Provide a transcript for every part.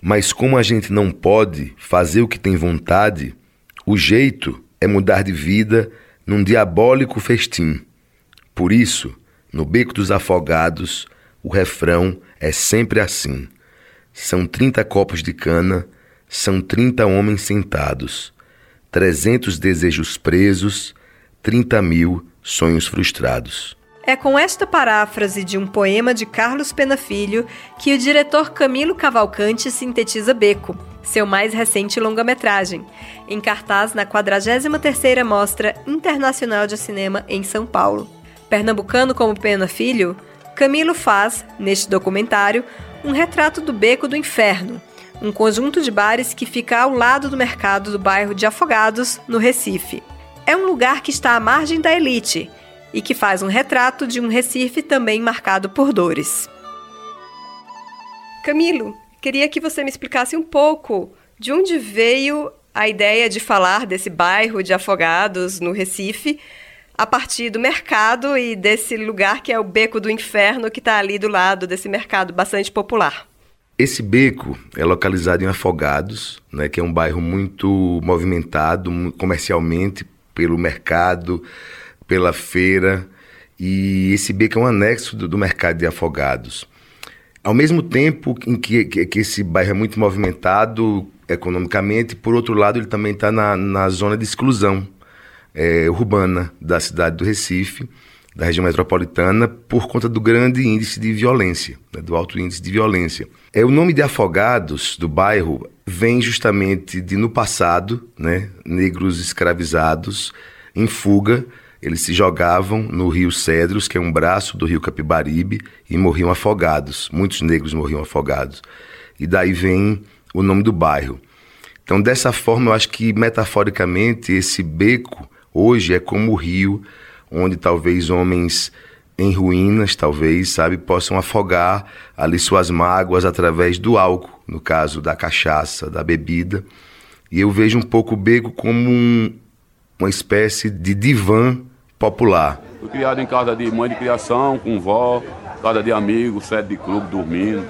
Mas como a gente não pode fazer o que tem vontade, o jeito é mudar de vida num diabólico festim. Por isso, no Beco dos Afogados, o refrão é sempre assim. São trinta copos de cana, são trinta homens sentados, trezentos desejos presos, trinta mil sonhos frustrados. É com esta paráfrase de um poema de Carlos Pena Filho que o diretor Camilo Cavalcante sintetiza Beco, seu mais recente longa-metragem, em cartaz na 43ª Mostra Internacional de Cinema em São Paulo. Pernambucano como Pena Filho, Camilo faz, neste documentário, um retrato do Beco do Inferno, um conjunto de bares que fica ao lado do mercado do bairro de Afogados, no Recife. É um lugar que está à margem da elite e que faz um retrato de um Recife também marcado por dores. Camilo, queria que você me explicasse um pouco de onde veio a ideia de falar desse bairro de Afogados, no Recife, a partir do mercado e desse lugar que é o Beco do Inferno, que está ali do lado desse mercado bastante popular. Esse beco é localizado em Afogados, né, que é um bairro muito movimentado comercialmente pelo mercado, pela feira, e esse beco é um anexo do, do mercado de Afogados. Ao mesmo tempo em que, que, que, esse bairro é muito movimentado economicamente, por outro lado, ele também está na, na zona de exclusão é, urbana da cidade do Recife da região metropolitana por conta do grande índice de violência, né, do alto índice de violência. É o nome de Afogados do bairro vem justamente de no passado, né, negros escravizados em fuga, eles se jogavam no Rio Cedros, que é um braço do Rio Capibaribe, e morriam afogados. Muitos negros morriam afogados. E daí vem o nome do bairro. Então, dessa forma, eu acho que metaforicamente esse beco hoje é como o rio onde talvez homens em ruínas, talvez, sabe, possam afogar ali suas mágoas através do álcool, no caso da cachaça, da bebida. E eu vejo um pouco o beco como um, uma espécie de divã popular. Fui criado em casa de mãe de criação, com vó, casa de amigos, sede de clube, dormindo.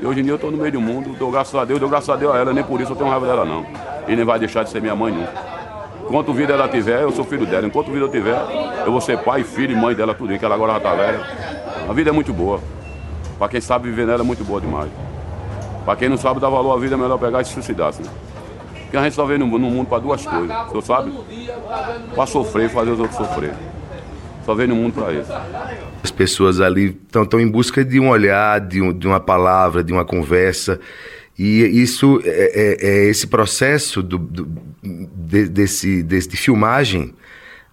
E hoje em dia eu estou no meio do mundo, dou graças a Deus, dou graças a Deus a ela, nem por isso eu tenho raiva dela não. E nem vai deixar de ser minha mãe nunca. Enquanto vida ela tiver, eu sou filho dela. Enquanto vida eu tiver, eu vou ser pai, filho e mãe dela, tudo, que ela agora já tá velha. A vida é muito boa. Para quem sabe viver nela é muito boa demais. Para quem não sabe dar valor à vida, é melhor pegar e se suicidar, né? Porque a gente só vem no, no mundo para duas coisas, você sabe? Para sofrer e fazer os outros sofrer. Só vem no mundo para isso. As pessoas ali estão em busca de um olhar, de, um, de uma palavra, de uma conversa. E isso é, é, é esse processo do, do de, desse, desse de filmagem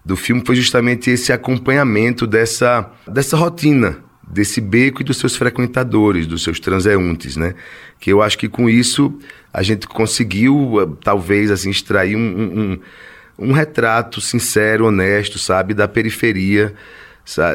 do filme foi justamente esse acompanhamento dessa, dessa rotina desse beco e dos seus frequentadores, dos seus transeuntes, né? Que eu acho que com isso a gente conseguiu eh, talvez assim extrair um, um, um retrato sincero, honesto, sabe, da periferia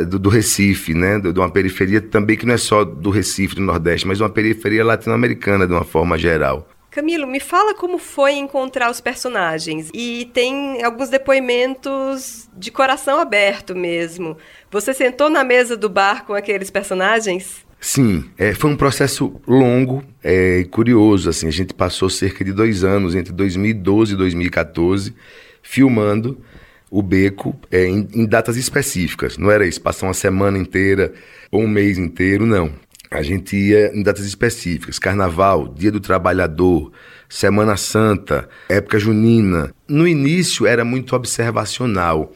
do, do, Recife, né? De, uma periferia também que não é só do Recife, do Nordeste, mas uma periferia latino-americana de uma forma geral. Camilo, me fala como foi encontrar os personagens. E tem alguns depoimentos de coração aberto mesmo. Você sentou na mesa do bar com aqueles personagens? Sim, é, foi um processo longo e é, curioso. Assim, a gente passou cerca de dois anos, entre 2012 e 2014, filmando o beco é, em, em, datas específicas. Não era isso, passar uma semana inteira ou um mês inteiro, não. A gente ia em datas específicas, carnaval, dia do trabalhador, Semana Santa, época junina. No início era muito observacional.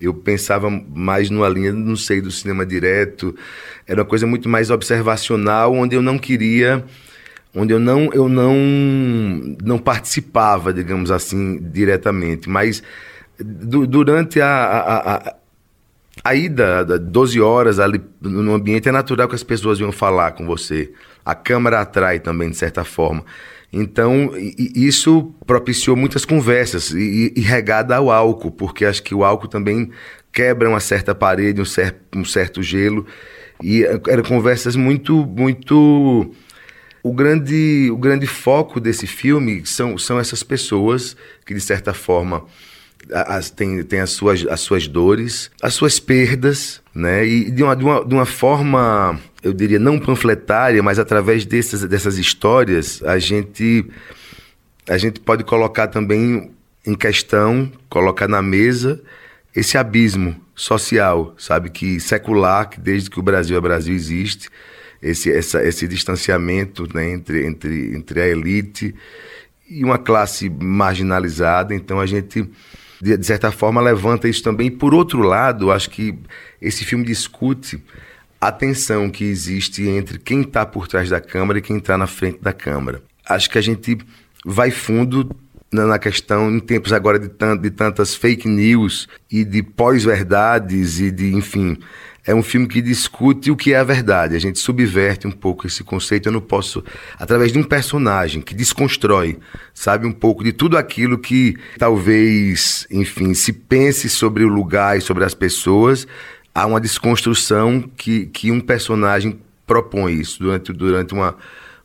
Eu pensava mais numa linha, não sei, do cinema direto. Era uma coisa muito mais observacional, onde eu não queria onde eu não eu não não participava, digamos assim, diretamente, mas du durante a, a, a, a ida, 12 horas ali no ambiente, é natural que as pessoas venham falar com você. A câmera atrai também, de certa forma. Então, isso propiciou muitas conversas e, e, regada ao álcool, porque acho que o álcool também quebra uma certa parede, um, cer um certo gelo. E eram conversas muito, muito. O grande, o grande foco desse filme são, são essas pessoas que, de certa forma, as, tem, tem as, suas, as suas dores, as suas perdas, né? E de uma, de uma, de uma forma eu diria, não panfletária, mas através dessas, dessas histórias, a gente, a gente pode colocar também em questão, colocar na mesa esse abismo social, sabe, que secular, que desde que o Brasil é Brasil existe, esse, essa, esse distanciamento né, entre, entre, entre a elite e uma classe marginalizada. Então a gente, de, de certa forma, levanta isso também. Por outro lado, acho que esse filme discute a tensão que existe entre quem está por trás da câmera e quem está na frente da câmera. Acho que a gente vai fundo na questão, em tempos agora de, tant, de tantas fake news e de pós-verdades e de, enfim, é um filme que discute o que é a verdade. A gente subverte um pouco esse conceito. Eu não posso, através de um personagem que desconstrói, sabe, um pouco de tudo aquilo que talvez, enfim, se pense sobre o lugar e sobre as pessoas. Há uma desconstrução que, que um personagem propõe isso durante, durante uma,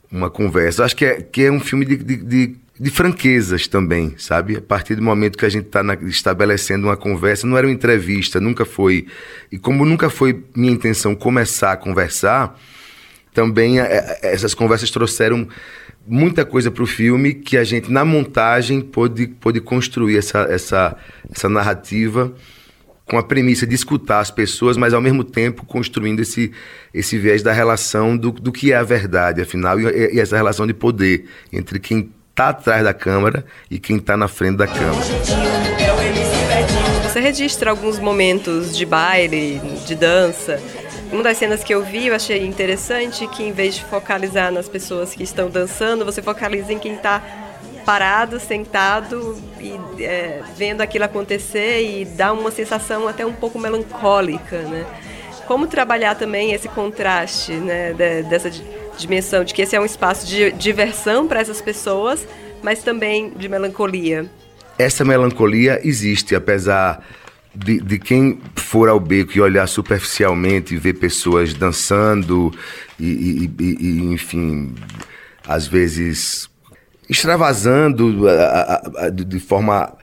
uma conversa. Acho que é, que é um filme de, de, de de franquezas também, sabe? A partir do momento que a gente está estabelecendo uma conversa, não era uma entrevista, nunca foi. E como nunca foi minha intenção começar a conversar, também é, é, essas conversas trouxeram muita coisa para o filme que a gente, na montagem, pôde, pôde construir essa, essa, essa narrativa com a premissa de escutar as pessoas, mas ao mesmo tempo construindo esse, esse viés da relação do, do que é a verdade, afinal, e, e essa relação de poder entre quem está atrás da câmera e quem está na frente da câmera. Você registra alguns momentos de baile, de dança. Uma das cenas que eu vi, eu achei interessante que em vez de focalizar nas pessoas que estão dançando, você focaliza em quem está parado, sentado e é, vendo aquilo acontecer e dá uma sensação até um pouco melancólica, né? Como trabalhar também esse contraste, né, dessa dimensão de que esse é um espaço de diversão para essas pessoas, mas também de melancolia. Essa melancolia existe, apesar de, de, quem for ao beco e olhar superficialmente e ver pessoas dançando e, e, e enfim, às vezes extravasando de forma.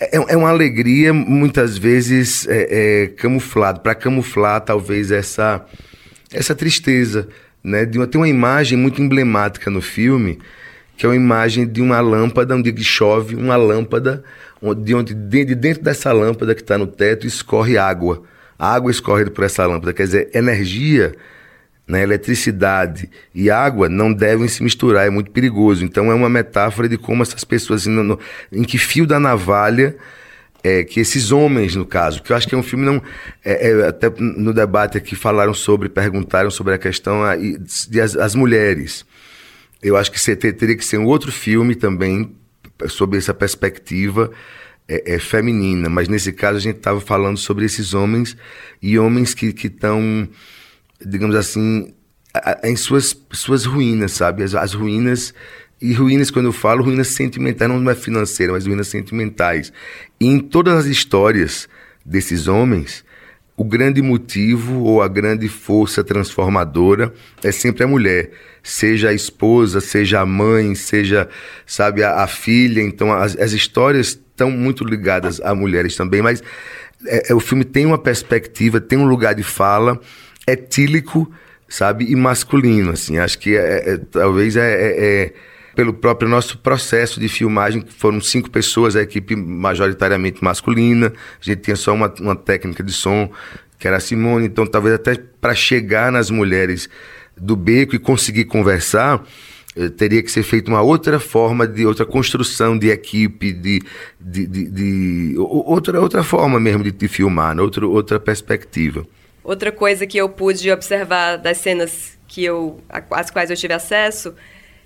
É, é uma alegria, muitas vezes, é, é camuflado, para camuflar talvez essa, essa tristeza né? De uma, tem uma imagem muito emblemática no filme, que é uma imagem de uma lâmpada, onde chove, uma lâmpada, de onde de dentro dessa lâmpada que está no teto escorre água. A água escorre por essa lâmpada, quer dizer, energia, né, eletricidade e água não devem se misturar, é muito perigoso. Então é uma metáfora de como essas pessoas, assim, no, no, em que fio da navalha é, que esses homens, no caso, que eu acho que é um filme não. É, é, até no debate aqui falaram sobre, perguntaram sobre a questão de as, as mulheres. Eu acho que teria que ser um outro filme também sobre essa perspectiva é, é, feminina, mas nesse caso a gente estava falando sobre esses homens e homens que estão, digamos assim, em suas, suas ruínas, sabe? As, as ruínas e ruínas, quando eu falo, ruínas sentimentais, não é financeira, mas ruínas sentimentais. E em todas as histórias desses homens, o grande motivo ou a grande força transformadora é sempre a mulher, seja a esposa, seja a mãe, seja, sabe, a, a filha. Então, as, as, histórias estão muito ligadas a mulheres também, mas é, é, o filme tem uma perspectiva, tem um lugar de fala etílico, sabe, e masculino, assim. Acho que é, é talvez é, é, é pelo próprio nosso processo de filmagem, foram cinco pessoas, a equipe majoritariamente masculina, a gente tinha só uma, uma técnica de som, que era a Simone, então talvez até para chegar nas mulheres do beco e conseguir conversar, eh, teria que ser feita uma outra forma de outra construção de equipe, de, de, de, de outra, outra forma mesmo de, de filmar, né? outra, outra perspectiva. Outra coisa que eu pude observar das cenas que eu, às quais eu tive acesso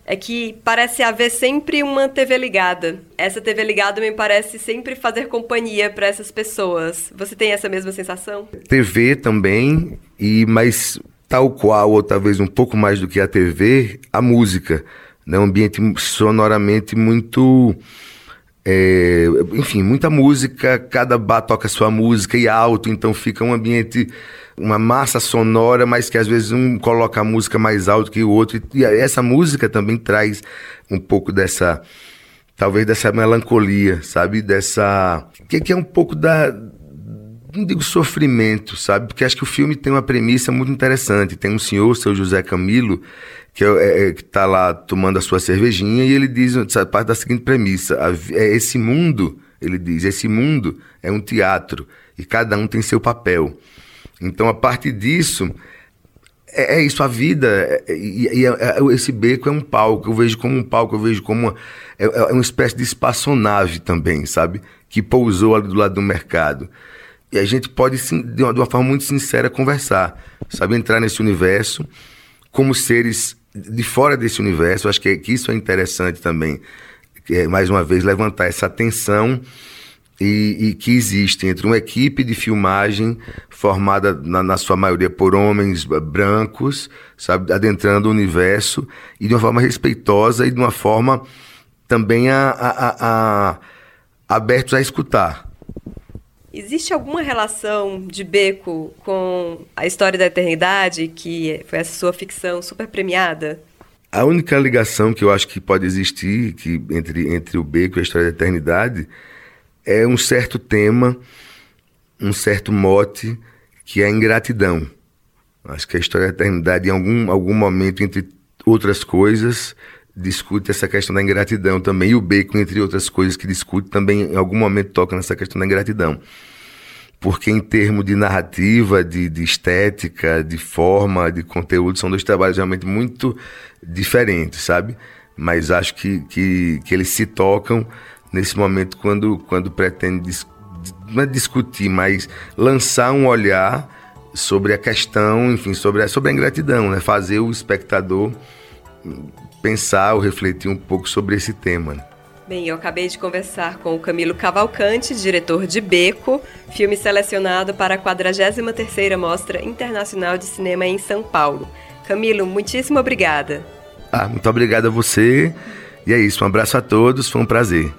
é que parece haver sempre uma TV ligada. Essa TV ligada me parece sempre fazer companhia para essas pessoas. Você tem essa mesma sensação? TV também, e mas tal qual ou talvez um pouco mais do que a TV, a música, né? Um ambiente sonoramente muito é, enfim, muita música, cada bar toca sua música e alto, então fica um ambiente uma massa sonora, mas que às vezes um coloca a música mais alto que o outro. E essa música também traz um pouco dessa, talvez dessa melancolia, sabe? Dessa. Que, que é um pouco da. Não digo sofrimento, sabe? Porque acho que o filme tem uma premissa muito interessante. Tem um senhor, seu José Camilo, que é, é, está lá tomando a sua cervejinha e ele diz sabe, parte da seguinte premissa: é esse mundo, ele diz, esse mundo é um teatro e cada um tem seu papel. Então, a partir disso, é, é isso, a vida, é, e, e é, é, esse beco é um palco, eu vejo como um palco, eu vejo como uma, é, é uma espécie de espaçonave também, sabe? Que pousou ali do lado do mercado. E a gente pode, de uma, forma muito sincera, conversar, sabe? Entrar nesse universo como seres de fora desse universo. Acho que, que isso é interessante também, é, mais uma vez, levantar essa tensão e, e, que existe entre uma equipe de filmagem formada, na, na, sua maioria, por homens brancos, sabe? Adentrando o universo e de uma forma respeitosa e de uma forma também a, a, a, a abertos a escutar. Existe alguma relação de Beco com a história da eternidade, que foi essa sua ficção super premiada? A única ligação que eu acho que pode existir que, entre, entre o Beco e a história da eternidade é um certo tema, um certo mote, que é a ingratidão. Acho que a história da eternidade, em algum, algum momento, entre outras coisas, discute essa questão da ingratidão também. E o Bacon, entre outras coisas que discute, também em algum momento toca nessa questão da ingratidão. Porque, em termos de narrativa, de, de estética, de forma, de conteúdo, são dois trabalhos realmente muito diferentes, sabe? Mas acho que, que, que eles se tocam nesse momento quando, quando pretende dis, não é discutir, mas lançar um olhar sobre a questão, enfim, sobre a, sobre a ingratidão, né? Fazer o espectador pensar ou refletir um pouco sobre esse tema. Né? Bem, eu acabei de conversar com o Camilo Cavalcante, diretor de Beco, filme selecionado para a 43ª Mostra Internacional de Cinema em São Paulo. Camilo, muitíssimo obrigada. Ah, muito obrigado a você. E é isso, um abraço a todos, foi um prazer.